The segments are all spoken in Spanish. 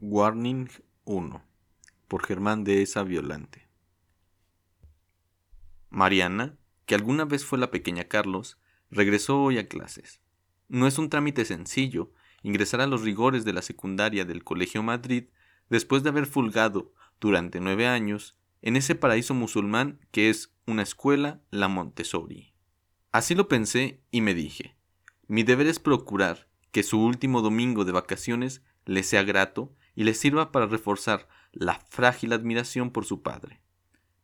Warning 1 por Germán de Esa Violante. Mariana, que alguna vez fue la pequeña Carlos, regresó hoy a clases. No es un trámite sencillo ingresar a los rigores de la secundaria del Colegio Madrid después de haber fulgado durante nueve años en ese paraíso musulmán que es una escuela, la Montessori. Así lo pensé y me dije, mi deber es procurar que su último domingo de vacaciones le sea grato y le sirva para reforzar la frágil admiración por su padre.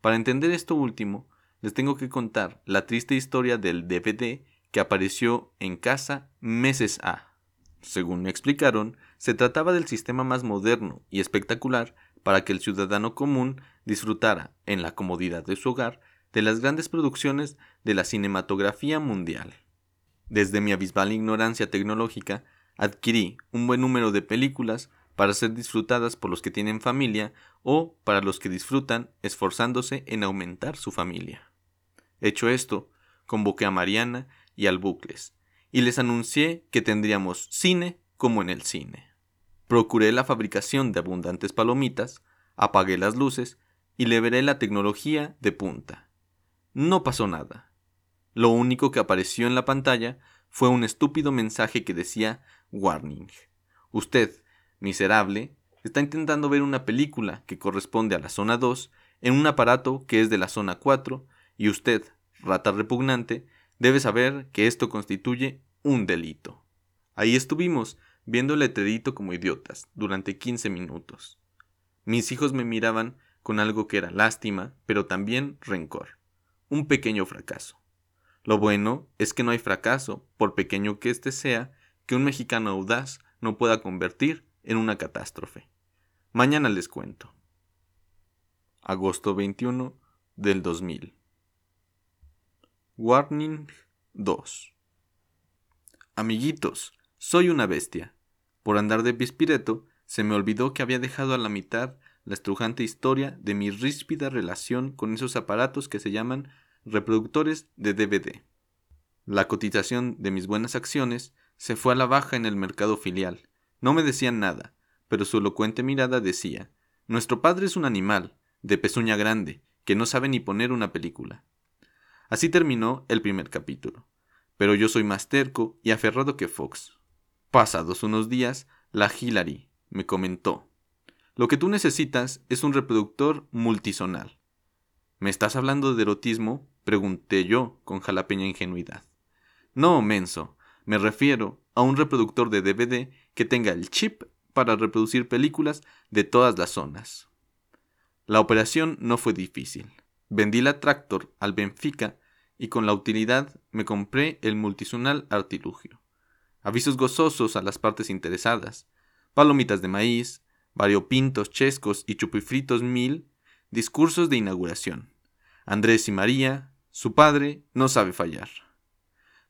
Para entender esto último, les tengo que contar la triste historia del DVD que apareció en casa meses A. Según me explicaron, se trataba del sistema más moderno y espectacular para que el ciudadano común disfrutara, en la comodidad de su hogar, de las grandes producciones de la cinematografía mundial. Desde mi abismal ignorancia tecnológica, adquirí un buen número de películas para ser disfrutadas por los que tienen familia o para los que disfrutan esforzándose en aumentar su familia. Hecho esto, convoqué a Mariana y al Bucles, y les anuncié que tendríamos cine como en el cine. Procuré la fabricación de abundantes palomitas, apagué las luces y le veré la tecnología de punta. No pasó nada. Lo único que apareció en la pantalla fue un estúpido mensaje que decía Warning. Usted miserable, está intentando ver una película que corresponde a la zona 2 en un aparato que es de la zona 4 y usted, rata repugnante, debe saber que esto constituye un delito. Ahí estuvimos, viendo el letrerito como idiotas, durante 15 minutos. Mis hijos me miraban con algo que era lástima, pero también rencor. Un pequeño fracaso. Lo bueno es que no hay fracaso, por pequeño que éste sea, que un mexicano audaz no pueda convertir en una catástrofe. Mañana les cuento. Agosto 21 del 2000. Warning 2. Amiguitos, soy una bestia. Por andar de pispireto, se me olvidó que había dejado a la mitad la estrujante historia de mi ríspida relación con esos aparatos que se llaman reproductores de DVD. La cotización de mis buenas acciones se fue a la baja en el mercado filial, no me decían nada, pero su elocuente mirada decía, Nuestro padre es un animal, de pezuña grande, que no sabe ni poner una película. Así terminó el primer capítulo. Pero yo soy más terco y aferrado que Fox. Pasados unos días, la Hillary me comentó, Lo que tú necesitas es un reproductor multisonal. ¿Me estás hablando de erotismo? pregunté yo con jalapeña ingenuidad. No, menso, me refiero a un reproductor de DVD que tenga el chip para reproducir películas de todas las zonas. La operación no fue difícil. Vendí la Tractor al Benfica y con la utilidad me compré el multisonal artilugio. Avisos gozosos a las partes interesadas, palomitas de maíz, variopintos chescos y chupifritos mil, discursos de inauguración. Andrés y María, su padre, no sabe fallar.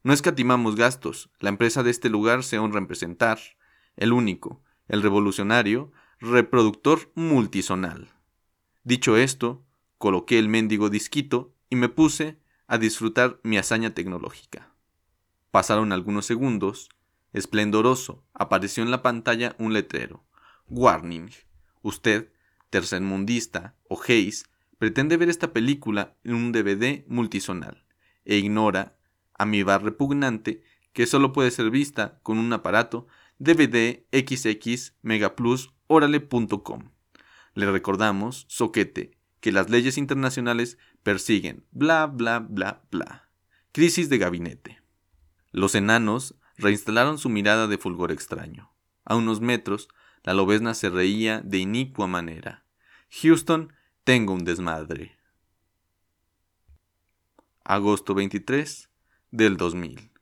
No escatimamos gastos, la empresa de este lugar se honra en presentar, el único, el revolucionario, reproductor multisonal. Dicho esto, coloqué el mendigo disquito y me puse a disfrutar mi hazaña tecnológica. Pasaron algunos segundos, esplendoroso, apareció en la pantalla un letrero. Warning. Usted, tercermundista o Hayes, pretende ver esta película en un DVD multisonal e ignora a mi bar repugnante que solo puede ser vista con un aparato DVD XX Megaplus Orale.com. Le recordamos, soquete, que las leyes internacionales persiguen bla bla bla bla. Crisis de gabinete. Los enanos reinstalaron su mirada de fulgor extraño. A unos metros, la lobesna se reía de inicua manera. Houston, tengo un desmadre. Agosto 23 del 2000.